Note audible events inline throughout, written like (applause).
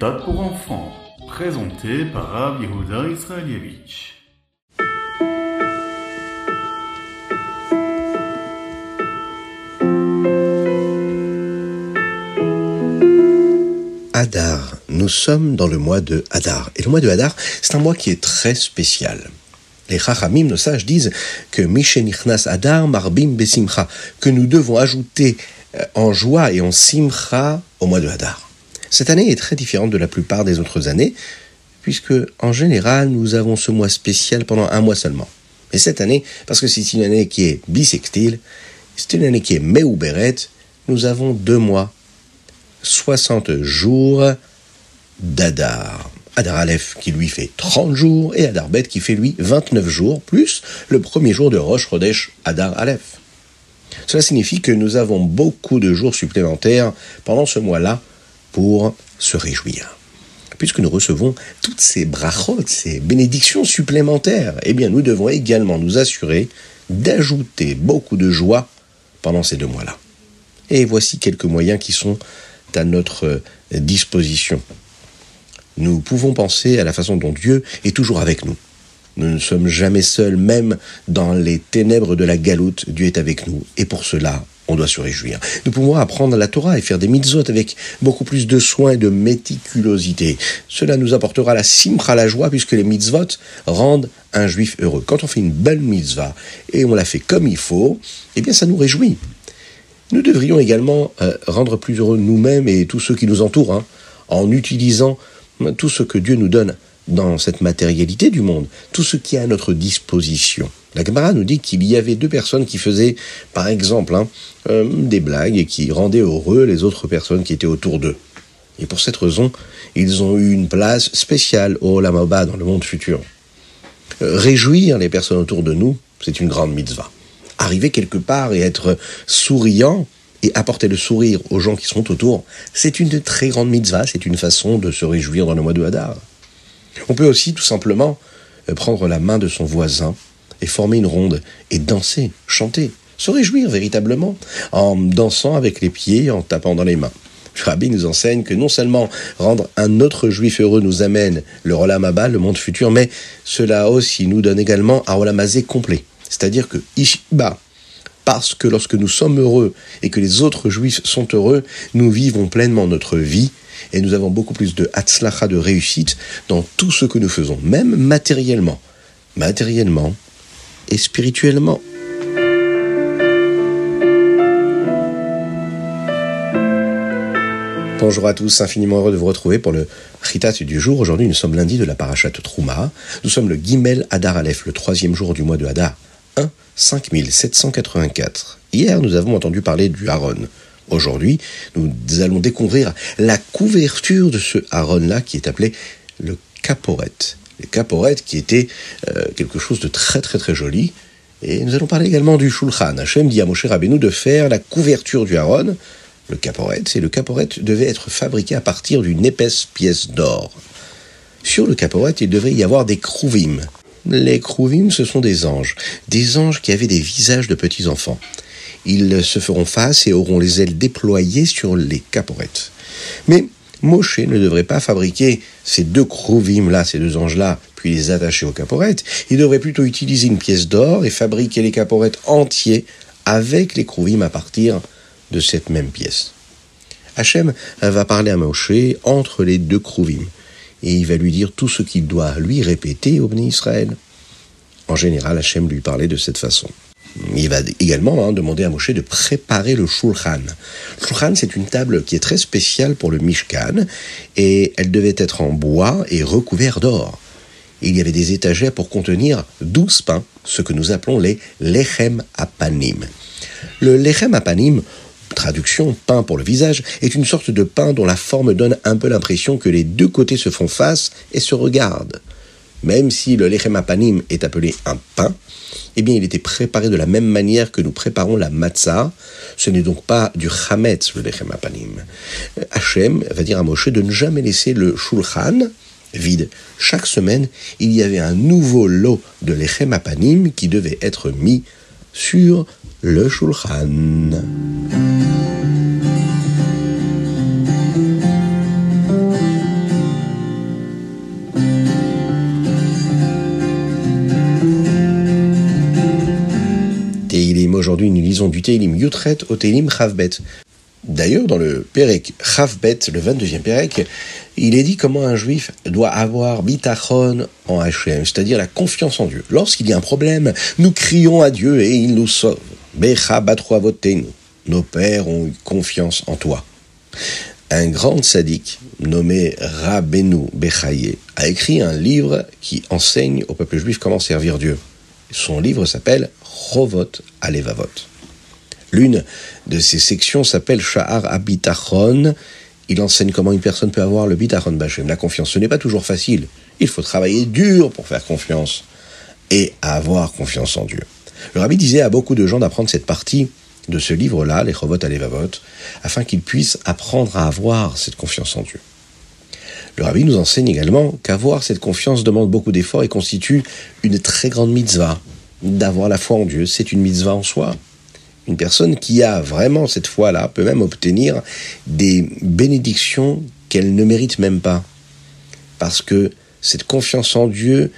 méthode pour enfants, présenté par Rav Yehuda Israelievich. Hadar. Nous sommes dans le mois de Hadar. Et le mois de Hadar, c'est un mois qui est très spécial. Les Chachamim, nos sages, disent que Mishenichnas Hadar Marbim Besimcha, que nous devons ajouter euh, en joie et en simcha au mois de Hadar. Cette année est très différente de la plupart des autres années, puisque en général, nous avons ce mois spécial pendant un mois seulement. Mais cette année, parce que c'est une année qui est bisextile, c'est une année qui est Meuberet, nous avons deux mois 60 jours d'Adar. Adar Aleph qui lui fait 30 jours et Adar Bet qui fait lui 29 jours, plus le premier jour de Rosh Chodesh Adar Aleph. Cela signifie que nous avons beaucoup de jours supplémentaires pendant ce mois-là pour se réjouir. Puisque nous recevons toutes ces brachot, ces bénédictions supplémentaires, eh bien nous devons également nous assurer d'ajouter beaucoup de joie pendant ces deux mois-là. Et voici quelques moyens qui sont à notre disposition. Nous pouvons penser à la façon dont Dieu est toujours avec nous. Nous ne sommes jamais seuls, même dans les ténèbres de la galoute, Dieu est avec nous. Et pour cela, on doit se réjouir. Nous pouvons apprendre la Torah et faire des mitzvot avec beaucoup plus de soin et de méticulosité. Cela nous apportera la simcha, la joie, puisque les mitzvot rendent un juif heureux. Quand on fait une belle mitzvah et on la fait comme il faut, eh bien ça nous réjouit. Nous devrions également euh, rendre plus heureux nous-mêmes et tous ceux qui nous entourent, hein, en utilisant tout ce que Dieu nous donne dans cette matérialité du monde, tout ce qui est à notre disposition. La Gemara nous dit qu'il y avait deux personnes qui faisaient, par exemple, hein, euh, des blagues et qui rendaient heureux les autres personnes qui étaient autour d'eux. Et pour cette raison, ils ont eu une place spéciale au Lamaba dans le monde futur. Euh, réjouir les personnes autour de nous, c'est une grande mitzvah arriver quelque part et être souriant et apporter le sourire aux gens qui sont autour, c'est une très grande mitzvah, c'est une façon de se réjouir dans le mois de Hadar. On peut aussi tout simplement euh, prendre la main de son voisin et former une ronde et danser, chanter, se réjouir véritablement en dansant avec les pieds, en tapant dans les mains. Rabbi nous enseigne que non seulement rendre un autre juif heureux nous amène le Rolam Abba, le monde futur, mais cela aussi nous donne également un Rolam complet. C'est-à-dire que Ishiba, parce que lorsque nous sommes heureux et que les autres juifs sont heureux, nous vivons pleinement notre vie et nous avons beaucoup plus de hatzlacha, de réussite dans tout ce que nous faisons, même matériellement. Matériellement et spirituellement. Bonjour à tous, infiniment heureux de vous retrouver pour le Ritat du jour. Aujourd'hui, nous sommes lundi de la Parashat Trouma. Nous sommes le Gimel Hadar Aleph, le troisième jour du mois de Hadar. 1 5784. Hier, nous avons entendu parler du Haron. Aujourd'hui, nous allons découvrir la couverture de ce Haron-là qui est appelé le Caporet. Le Caporet qui était euh, quelque chose de très très très joli. Et nous allons parler également du Shulchan. Hachem dit à Moshe Rabbeinu de faire la couverture du Haron, le Caporet, et le Caporet devait être fabriqué à partir d'une épaisse pièce d'or. Sur le Caporet, il devait y avoir des krouvim, les Krouvim, ce sont des anges, des anges qui avaient des visages de petits enfants. Ils se feront face et auront les ailes déployées sur les caporettes. Mais Moshe ne devrait pas fabriquer ces deux Krouvim-là, ces deux anges-là, puis les attacher aux caporettes. Il devrait plutôt utiliser une pièce d'or et fabriquer les caporettes entiers avec les Krouvim à partir de cette même pièce. Hachem va parler à Moshe entre les deux Krouvim et il va lui dire tout ce qu'il doit lui répéter au Israël. En général, Hachem lui parlait de cette façon. Il va également hein, demander à Moshe de préparer le Shulchan. Le Shulchan, c'est une table qui est très spéciale pour le Mishkan, et elle devait être en bois et recouverte d'or. Il y avait des étagères pour contenir douze pains, ce que nous appelons les lechem apanim. Le lechem apanim, traduction pain pour le visage, est une sorte de pain dont la forme donne un peu l'impression que les deux côtés se font face et se regardent. Même si le lechem apanim est appelé un pain, eh bien il était préparé de la même manière que nous préparons la matzah. Ce n'est donc pas du chametz, le lechem apanim. Hachem va dire à Moshe de ne jamais laisser le shulchan vide. Chaque semaine, il y avait un nouveau lot de lechem apanim qui devait être mis sur le shulchan. Aujourd'hui, nous lisons du Teilim Yutret au Teilim Chavbet. D'ailleurs, dans le Perek Chavbet, le 22e Perek, il est dit comment un juif doit avoir bitachon en Hachem, c'est-à-dire la confiance en Dieu. Lorsqu'il y a un problème, nous crions à Dieu et il nous sauve. Nos pères ont eu confiance en toi. Un grand sadique nommé Rabbeinu Bechaye a écrit un livre qui enseigne au peuple juif comment servir Dieu. Son livre s'appelle Alevavot. L'une de ces sections s'appelle Sha'ar Abitachon. Il enseigne comment une personne peut avoir le bitachon bachem, la confiance. Ce n'est pas toujours facile. Il faut travailler dur pour faire confiance et avoir confiance en Dieu. Le rabbi disait à beaucoup de gens d'apprendre cette partie de ce livre-là, les Chovot Alevavot, afin qu'ils puissent apprendre à avoir cette confiance en Dieu. Le rabbi nous enseigne également qu'avoir cette confiance demande beaucoup d'efforts et constitue une très grande mitzvah. D'avoir la foi en Dieu, c'est une mitzvah en soi. Une personne qui a vraiment cette foi-là peut même obtenir des bénédictions qu'elle ne mérite même pas. Parce que cette confiance en Dieu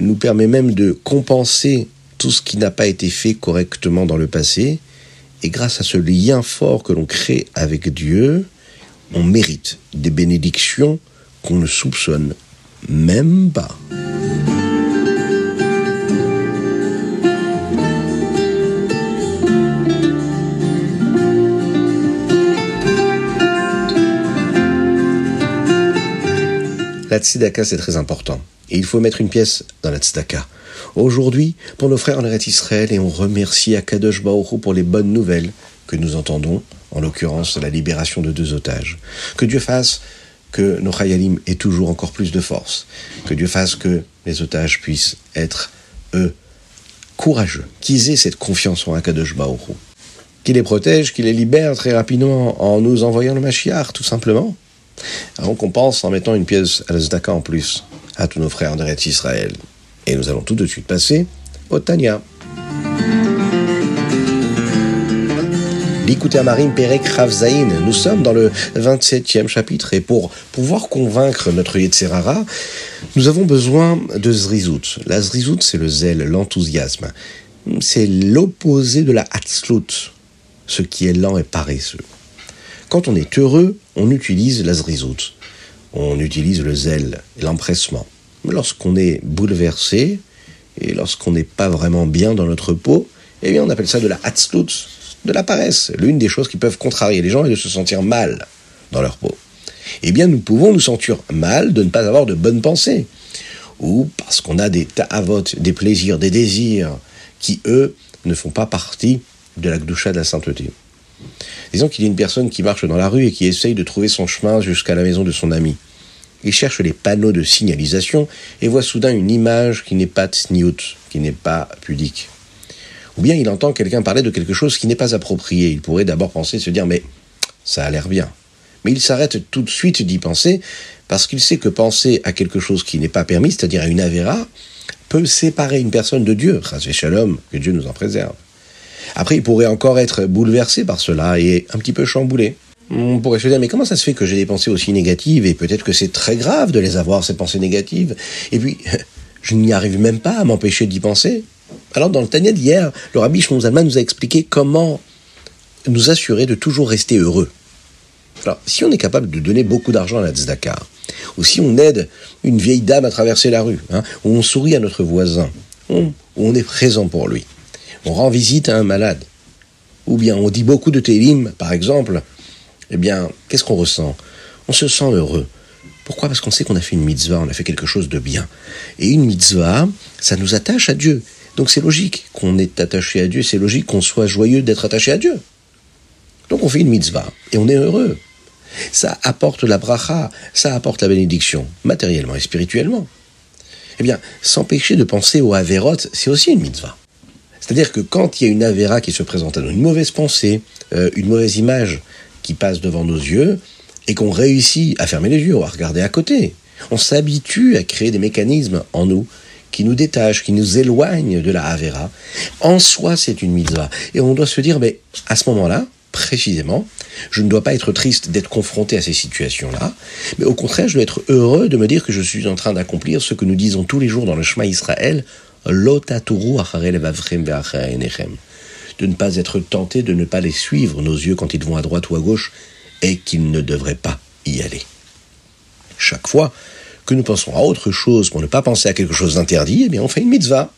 nous permet même de compenser tout ce qui n'a pas été fait correctement dans le passé. Et grâce à ce lien fort que l'on crée avec Dieu, on mérite des bénédictions qu'on ne soupçonne même pas. La tzedaka, c'est très important. Et il faut mettre une pièce dans la tzedaka. Aujourd'hui, pour nos frères en Eretz Israël, et on remercie Akadosh Baruch pour les bonnes nouvelles que nous entendons, en l'occurrence la libération de deux otages. Que Dieu fasse que nos Chayalim aient toujours encore plus de force. Que Dieu fasse que les otages puissent être, eux, courageux, qu'ils aient cette confiance en Akadosh Baruch Qu'il les protège, qu'il les libère très rapidement en nous envoyant le Mashiach, tout simplement. Alors qu'on pense en mettant une pièce à la en plus à tous nos frères de Israël. Et nous allons tout de suite passer au Tanya. L'écoutez Marim Perek Ravzaïn. Nous sommes dans le 27e chapitre et pour pouvoir convaincre notre Yetzerara, nous avons besoin de Zrizout. La Zrizout, c'est le zèle, l'enthousiasme. C'est l'opposé de la Hatzlut, ce qui est lent et paresseux. Quand on est heureux, on utilise la zrizout. On utilise le zèle et l'empressement. Mais lorsqu'on est bouleversé et lorsqu'on n'est pas vraiment bien dans notre peau, eh bien on appelle ça de la hatzlut, de la paresse. L'une des choses qui peuvent contrarier les gens est de se sentir mal dans leur peau. Eh bien nous pouvons nous sentir mal de ne pas avoir de bonnes pensées. Ou parce qu'on a des ta'avot, des plaisirs, des désirs qui, eux, ne font pas partie de la gdoucha de la sainteté. Disons qu'il y a une personne qui marche dans la rue et qui essaye de trouver son chemin jusqu'à la maison de son ami. Il cherche les panneaux de signalisation et voit soudain une image qui n'est pas tsniout, qui n'est pas pudique. Ou bien il entend quelqu'un parler de quelque chose qui n'est pas approprié. Il pourrait d'abord penser, se dire, mais ça a l'air bien. Mais il s'arrête tout de suite d'y penser parce qu'il sait que penser à quelque chose qui n'est pas permis, c'est-à-dire à une avéra, peut séparer une personne de Dieu. Shalom, que Dieu nous en préserve. Après, il pourrait encore être bouleversé par cela et un petit peu chamboulé. On pourrait se dire, mais comment ça se fait que j'ai des pensées aussi négatives et peut-être que c'est très grave de les avoir, ces pensées négatives. Et puis, (laughs) je n'y arrive même pas à m'empêcher d'y penser. Alors, dans le Tania d'hier, le rabbi Shmonzalman nous a expliqué comment nous assurer de toujours rester heureux. Alors, si on est capable de donner beaucoup d'argent à la tzedaka, ou si on aide une vieille dame à traverser la rue, hein, ou on sourit à notre voisin, ou on est présent pour lui, on rend visite à un malade, ou bien on dit beaucoup de télim, par exemple, eh bien, qu'est-ce qu'on ressent? On se sent heureux. Pourquoi? Parce qu'on sait qu'on a fait une mitzvah, on a fait quelque chose de bien. Et une mitzvah, ça nous attache à Dieu. Donc c'est logique qu'on est attaché à Dieu, c'est logique qu'on soit joyeux d'être attaché à Dieu. Donc on fait une mitzvah et on est heureux. Ça apporte la bracha, ça apporte la bénédiction, matériellement et spirituellement. Eh bien, s'empêcher de penser au Averot, c'est aussi une mitzvah. C'est-à-dire que quand il y a une avéra qui se présente à nous, une mauvaise pensée, euh, une mauvaise image qui passe devant nos yeux, et qu'on réussit à fermer les yeux à regarder à côté, on s'habitue à créer des mécanismes en nous qui nous détachent, qui nous éloignent de la avéra. En soi, c'est une mitzvah. Et on doit se dire, mais à ce moment-là, précisément, je ne dois pas être triste d'être confronté à ces situations-là, mais au contraire, je dois être heureux de me dire que je suis en train d'accomplir ce que nous disons tous les jours dans le chemin Israël, de ne pas être tentés de ne pas les suivre, nos yeux, quand ils vont à droite ou à gauche, et qu'ils ne devraient pas y aller. Chaque fois que nous pensons à autre chose pour ne pas penser à quelque chose d'interdit, eh bien on fait une mitzvah.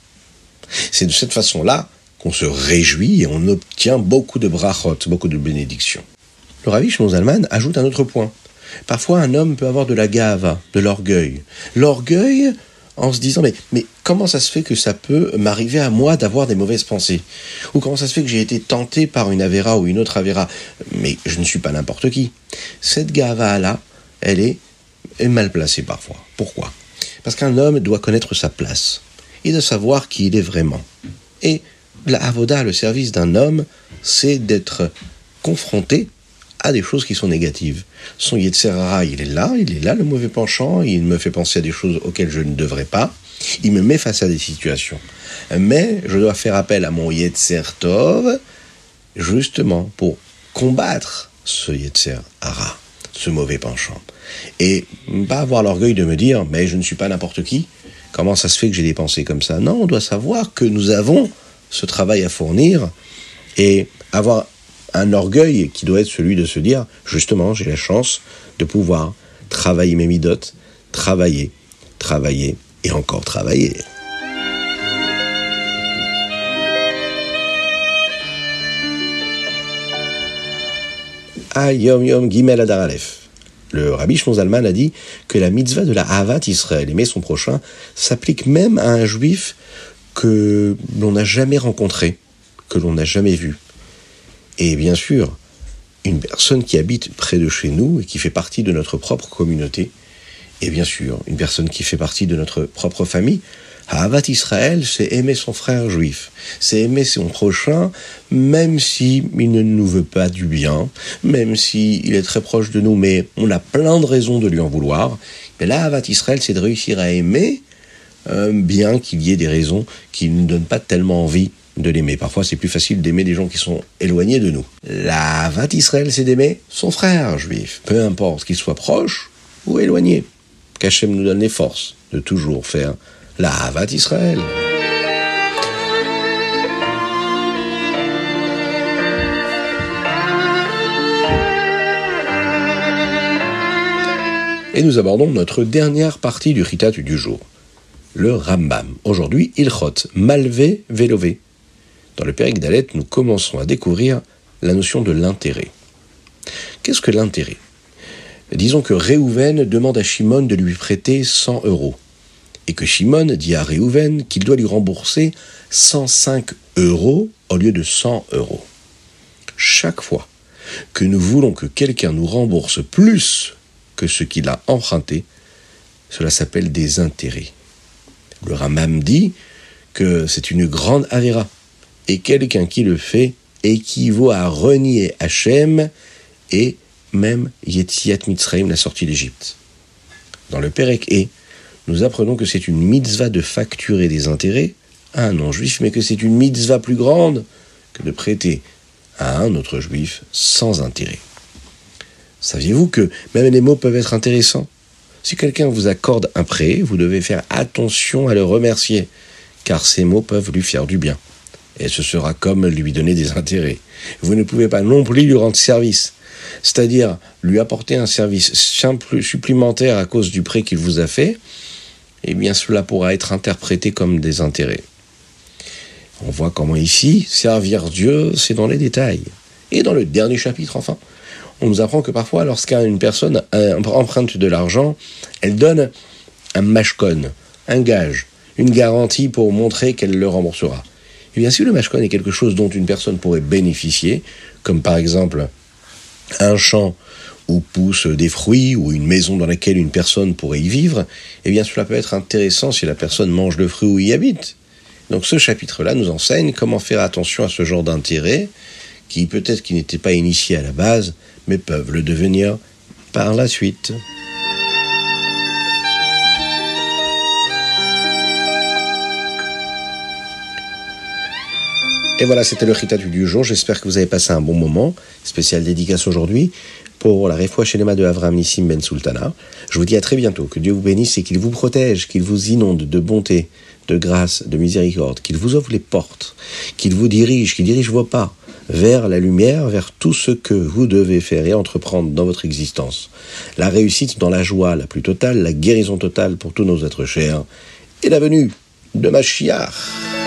C'est de cette façon-là qu'on se réjouit et on obtient beaucoup de brachot, beaucoup de bénédictions. Le Ravi Zalman ajoute un autre point. Parfois, un homme peut avoir de la gava, de l'orgueil. L'orgueil en se disant mais, mais comment ça se fait que ça peut m'arriver à moi d'avoir des mauvaises pensées? Ou comment ça se fait que j'ai été tenté par une avéra ou une autre avéra? Mais je ne suis pas n'importe qui. Cette gava-là, elle est, mal placée parfois. Pourquoi? Parce qu'un homme doit connaître sa place. Il doit savoir qui il est vraiment. Et la avoda, le service d'un homme, c'est d'être confronté à des choses qui sont négatives. Son Yetzerara, il est là, il est là, le mauvais penchant, il me fait penser à des choses auxquelles je ne devrais pas, il me met face à des situations. Mais je dois faire appel à mon Yetzer Tov, justement, pour combattre ce Yetzerara, ce mauvais penchant. Et pas avoir l'orgueil de me dire, mais je ne suis pas n'importe qui, comment ça se fait que j'ai des pensées comme ça? Non, on doit savoir que nous avons ce travail à fournir et avoir un orgueil qui doit être celui de se dire, justement, j'ai la chance de pouvoir travailler mes midotes, travailler, travailler et encore travailler. Yom Yom Gimel Adar Le rabbi Shmon a dit que la mitzvah de la Havat Israël, aimer son prochain, s'applique même à un juif que l'on n'a jamais rencontré, que l'on n'a jamais vu. Et bien sûr, une personne qui habite près de chez nous et qui fait partie de notre propre communauté, et bien sûr, une personne qui fait partie de notre propre famille, Havat Israël, c'est aimer son frère juif, c'est aimer son prochain, même si il ne nous veut pas du bien, même si il est très proche de nous, mais on a plein de raisons de lui en vouloir. Mais là, Havat Israël, c'est de réussir à aimer, euh, bien qu'il y ait des raisons qui ne donnent pas tellement envie de l'aimer. Parfois, c'est plus facile d'aimer des gens qui sont éloignés de nous. La Havat Israël, c'est d'aimer son frère juif, peu importe qu'il soit proche ou éloigné. Qu'Hachem nous donne les forces de toujours faire la Havat Israël. Et nous abordons notre dernière partie du Ritat du jour, le Rambam. Aujourd'hui, Ilchot, Malvé, Vélové. Dans le Périque d'Alet, nous commençons à découvrir la notion de l'intérêt. Qu'est-ce que l'intérêt? Disons que Réhouven demande à Shimon de lui prêter 100 euros, et que Shimon dit à Réhouven qu'il doit lui rembourser 105 euros au lieu de 100 euros. Chaque fois que nous voulons que quelqu'un nous rembourse plus que ce qu'il a emprunté, cela s'appelle des intérêts. Le Ramam dit que c'est une grande avéra et quelqu'un qui le fait équivaut à renier Hachem et même Yetziat Mitzrayim, la sortie d'Égypte. Dans le Perek E, nous apprenons que c'est une mitzvah de facturer des intérêts à un non-juif, mais que c'est une mitzvah plus grande que de prêter à un autre juif sans intérêt. Saviez-vous que même les mots peuvent être intéressants? Si quelqu'un vous accorde un prêt, vous devez faire attention à le remercier, car ces mots peuvent lui faire du bien et ce sera comme lui donner des intérêts. Vous ne pouvez pas non plus lui rendre service, c'est-à-dire lui apporter un service supplémentaire à cause du prêt qu'il vous a fait, eh bien cela pourra être interprété comme des intérêts. On voit comment ici, servir Dieu, c'est dans les détails. Et dans le dernier chapitre, enfin, on nous apprend que parfois, lorsqu'une personne emprunte de l'argent, elle donne un mashkon, un gage, une garantie pour montrer qu'elle le remboursera. Bien, si le mashkon est quelque chose dont une personne pourrait bénéficier, comme par exemple un champ où poussent des fruits ou une maison dans laquelle une personne pourrait y vivre, eh bien cela peut être intéressant si la personne mange le fruit ou y habite. Donc ce chapitre-là nous enseigne comment faire attention à ce genre d'intérêt qui peut-être qui n'étaient pas initiés à la base, mais peuvent le devenir par la suite. Et voilà, c'était le Chita du jour. J'espère que vous avez passé un bon moment. Spécial dédicace aujourd'hui pour la réfoua Shelema de Avram Nissim Ben Sultana. Je vous dis à très bientôt. Que Dieu vous bénisse et qu'il vous protège, qu'il vous inonde de bonté, de grâce, de miséricorde, qu'il vous ouvre les portes, qu'il vous dirige, qu'il dirige vos pas vers la lumière, vers tout ce que vous devez faire et entreprendre dans votre existence. La réussite dans la joie la plus totale, la guérison totale pour tous nos êtres chers, et la venue de Machiach.